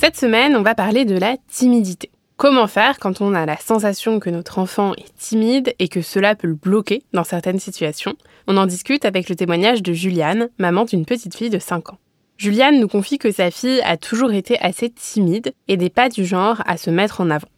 Cette semaine, on va parler de la timidité. Comment faire quand on a la sensation que notre enfant est timide et que cela peut le bloquer dans certaines situations? On en discute avec le témoignage de Juliane, maman d'une petite fille de 5 ans. Juliane nous confie que sa fille a toujours été assez timide et n'est pas du genre à se mettre en avant.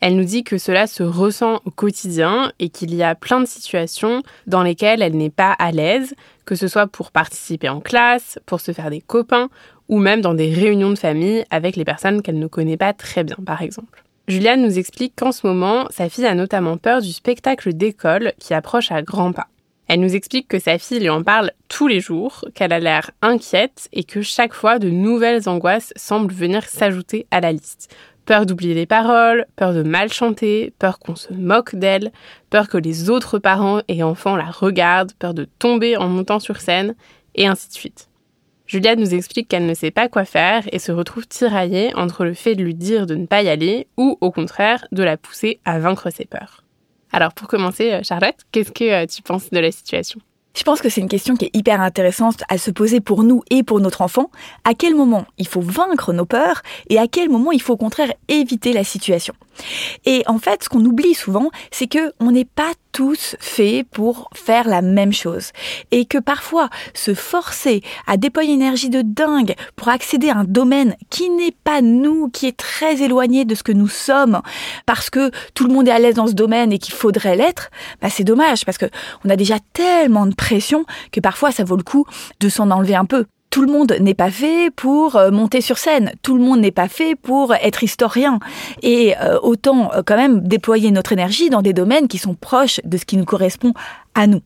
Elle nous dit que cela se ressent au quotidien et qu'il y a plein de situations dans lesquelles elle n'est pas à l'aise, que ce soit pour participer en classe, pour se faire des copains ou même dans des réunions de famille avec les personnes qu'elle ne connaît pas très bien, par exemple. Juliane nous explique qu'en ce moment, sa fille a notamment peur du spectacle d'école qui approche à grands pas. Elle nous explique que sa fille lui en parle tous les jours, qu'elle a l'air inquiète et que chaque fois de nouvelles angoisses semblent venir s'ajouter à la liste. Peur d'oublier les paroles, peur de mal chanter, peur qu'on se moque d'elle, peur que les autres parents et enfants la regardent, peur de tomber en montant sur scène, et ainsi de suite. Julia nous explique qu'elle ne sait pas quoi faire et se retrouve tiraillée entre le fait de lui dire de ne pas y aller ou au contraire de la pousser à vaincre ses peurs. Alors pour commencer, euh, Charlotte, qu'est-ce que euh, tu penses de la situation? Je pense que c'est une question qui est hyper intéressante à se poser pour nous et pour notre enfant. À quel moment il faut vaincre nos peurs et à quel moment il faut au contraire éviter la situation? Et en fait, ce qu'on oublie souvent, c'est que on n'est pas tous faits pour faire la même chose. Et que parfois, se forcer à déployer une énergie de dingue pour accéder à un domaine qui n'est pas nous, qui est très éloigné de ce que nous sommes, parce que tout le monde est à l'aise dans ce domaine et qu'il faudrait l'être, bah c'est dommage parce que on a déjà tellement de que parfois ça vaut le coup de s'en enlever un peu tout le monde n'est pas fait pour euh, monter sur scène, tout le monde n'est pas fait pour être historien. Et euh, autant euh, quand même déployer notre énergie dans des domaines qui sont proches de ce qui nous correspond à nous.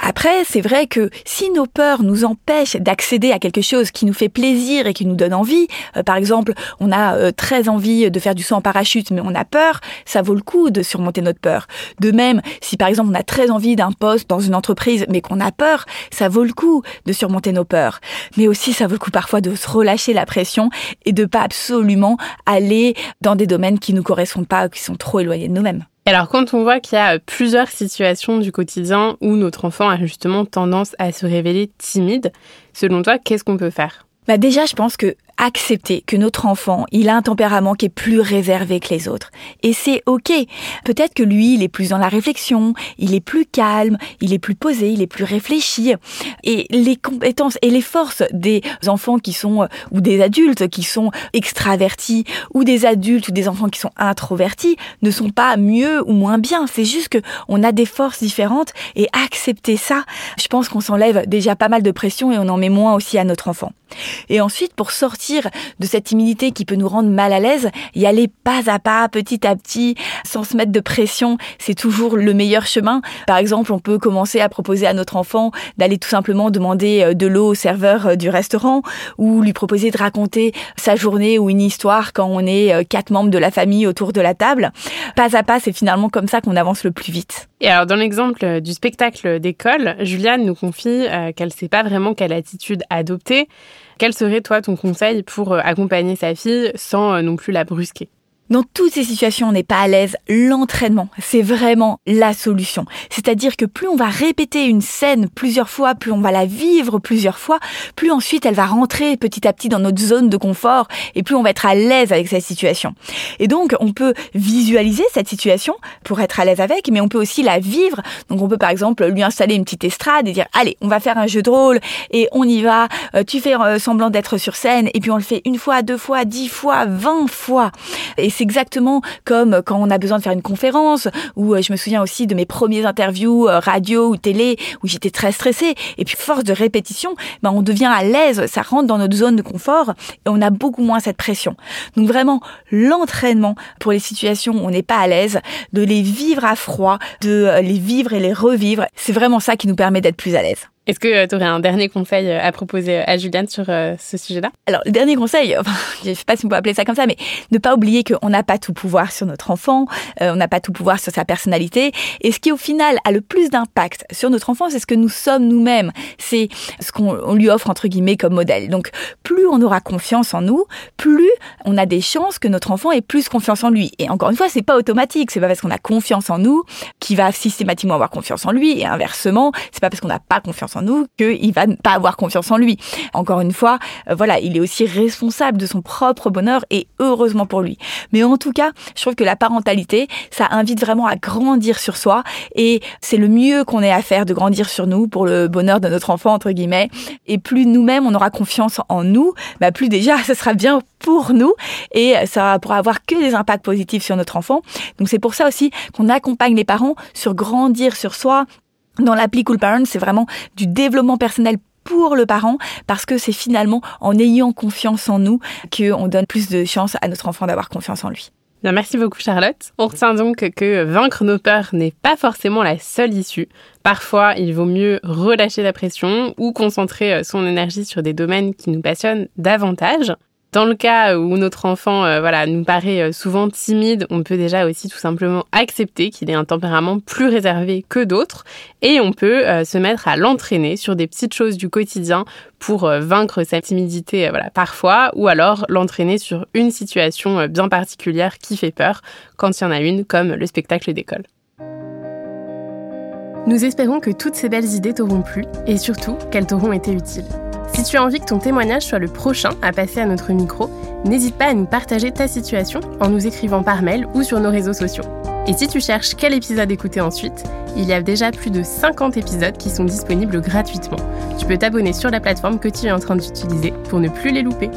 Après, c'est vrai que si nos peurs nous empêchent d'accéder à quelque chose qui nous fait plaisir et qui nous donne envie, euh, par exemple, on a euh, très envie de faire du saut en parachute, mais on a peur, ça vaut le coup de surmonter notre peur. De même, si par exemple on a très envie d'un poste dans une entreprise, mais qu'on a peur, ça vaut le coup de surmonter nos peurs. Mais aussi, ça vaut le coup parfois de se relâcher la pression et de pas absolument aller dans des domaines qui nous correspondent pas, qui sont trop éloignés de nous-mêmes. Alors quand on voit qu'il y a plusieurs situations du quotidien où notre enfant a justement tendance à se révéler timide, selon toi, qu'est-ce qu'on peut faire? Bah déjà, je pense que accepter que notre enfant, il a un tempérament qui est plus réservé que les autres. Et c'est ok. Peut-être que lui, il est plus dans la réflexion, il est plus calme, il est plus posé, il est plus réfléchi. Et les compétences et les forces des enfants qui sont, euh, ou des adultes qui sont extravertis, ou des adultes ou des enfants qui sont introvertis, ne sont pas mieux ou moins bien. C'est juste que on a des forces différentes et accepter ça, je pense qu'on s'enlève déjà pas mal de pression et on en met moins aussi à notre enfant. Et ensuite, pour sortir de cette timidité qui peut nous rendre mal à l'aise, y aller pas à pas, petit à petit, sans se mettre de pression, c'est toujours le meilleur chemin. Par exemple, on peut commencer à proposer à notre enfant d'aller tout simplement demander euh, de l'eau au serveur euh, du restaurant ou lui proposer de raconter sa journée ou une histoire quand on est euh, quatre membres de la famille autour de la table. Pas à pas, c'est finalement comme ça qu'on avance le plus vite. Et alors, dans l'exemple du spectacle d'école, Juliane nous confie qu'elle ne sait pas vraiment quelle attitude adopter. Quel serait, toi, ton conseil pour euh, accompagner sa fille sans euh, non plus la brusquer? Dans toutes ces situations, on n'est pas à l'aise. L'entraînement, c'est vraiment la solution. C'est-à-dire que plus on va répéter une scène plusieurs fois, plus on va la vivre plusieurs fois, plus ensuite elle va rentrer petit à petit dans notre zone de confort et plus on va être à l'aise avec cette situation. Et donc, on peut visualiser cette situation pour être à l'aise avec, mais on peut aussi la vivre. Donc, on peut par exemple lui installer une petite estrade et dire, allez, on va faire un jeu de rôle et on y va. Euh, tu fais euh, semblant d'être sur scène et puis on le fait une fois, deux fois, dix fois, vingt fois. C'est exactement comme quand on a besoin de faire une conférence, ou euh, je me souviens aussi de mes premiers interviews euh, radio ou télé, où j'étais très stressée. Et puis, force de répétition, ben, on devient à l'aise, ça rentre dans notre zone de confort, et on a beaucoup moins cette pression. Donc vraiment, l'entraînement pour les situations où on n'est pas à l'aise, de les vivre à froid, de euh, les vivre et les revivre, c'est vraiment ça qui nous permet d'être plus à l'aise. Est-ce que tu aurais un dernier conseil à proposer à Juliane sur ce sujet-là? Alors, le dernier conseil, je ne sais pas si on peut appeler ça comme ça, mais ne pas oublier qu'on n'a pas tout pouvoir sur notre enfant, on n'a pas tout pouvoir sur sa personnalité. Et ce qui, au final, a le plus d'impact sur notre enfant, c'est ce que nous sommes nous-mêmes. C'est ce qu'on lui offre, entre guillemets, comme modèle. Donc, plus on aura confiance en nous, plus on a des chances que notre enfant ait plus confiance en lui. Et encore une fois, c'est pas automatique. C'est pas parce qu'on a confiance en nous qu'il va systématiquement avoir confiance en lui. Et inversement, c'est pas parce qu'on n'a pas confiance en nous qu'il va pas avoir confiance en lui. Encore une fois, euh, voilà, il est aussi responsable de son propre bonheur et heureusement pour lui. Mais en tout cas, je trouve que la parentalité, ça invite vraiment à grandir sur soi et c'est le mieux qu'on ait à faire de grandir sur nous pour le bonheur de notre enfant, entre guillemets. Et plus nous-mêmes, on aura confiance en nous, bah plus déjà, ce sera bien pour nous et ça pourra avoir que des impacts positifs sur notre enfant. Donc c'est pour ça aussi qu'on accompagne les parents sur grandir sur soi. Dans l'appli Cool Parents, c'est vraiment du développement personnel pour le parent parce que c'est finalement en ayant confiance en nous qu'on donne plus de chance à notre enfant d'avoir confiance en lui. Bien, merci beaucoup Charlotte. On retient donc que vaincre nos peurs n'est pas forcément la seule issue. Parfois, il vaut mieux relâcher la pression ou concentrer son énergie sur des domaines qui nous passionnent davantage. Dans le cas où notre enfant euh, voilà, nous paraît euh, souvent timide, on peut déjà aussi tout simplement accepter qu'il ait un tempérament plus réservé que d'autres et on peut euh, se mettre à l'entraîner sur des petites choses du quotidien pour vaincre sa timidité parfois ou alors l'entraîner sur une situation bien particulière qui fait peur quand il y en a une comme le spectacle d'école. Nous espérons que toutes ces belles idées t'auront plu et surtout qu'elles t'auront été utiles. Si tu as envie que ton témoignage soit le prochain à passer à notre micro, n'hésite pas à nous partager ta situation en nous écrivant par mail ou sur nos réseaux sociaux. Et si tu cherches quel épisode écouter ensuite, il y a déjà plus de 50 épisodes qui sont disponibles gratuitement. Tu peux t'abonner sur la plateforme que tu es en train d'utiliser pour ne plus les louper.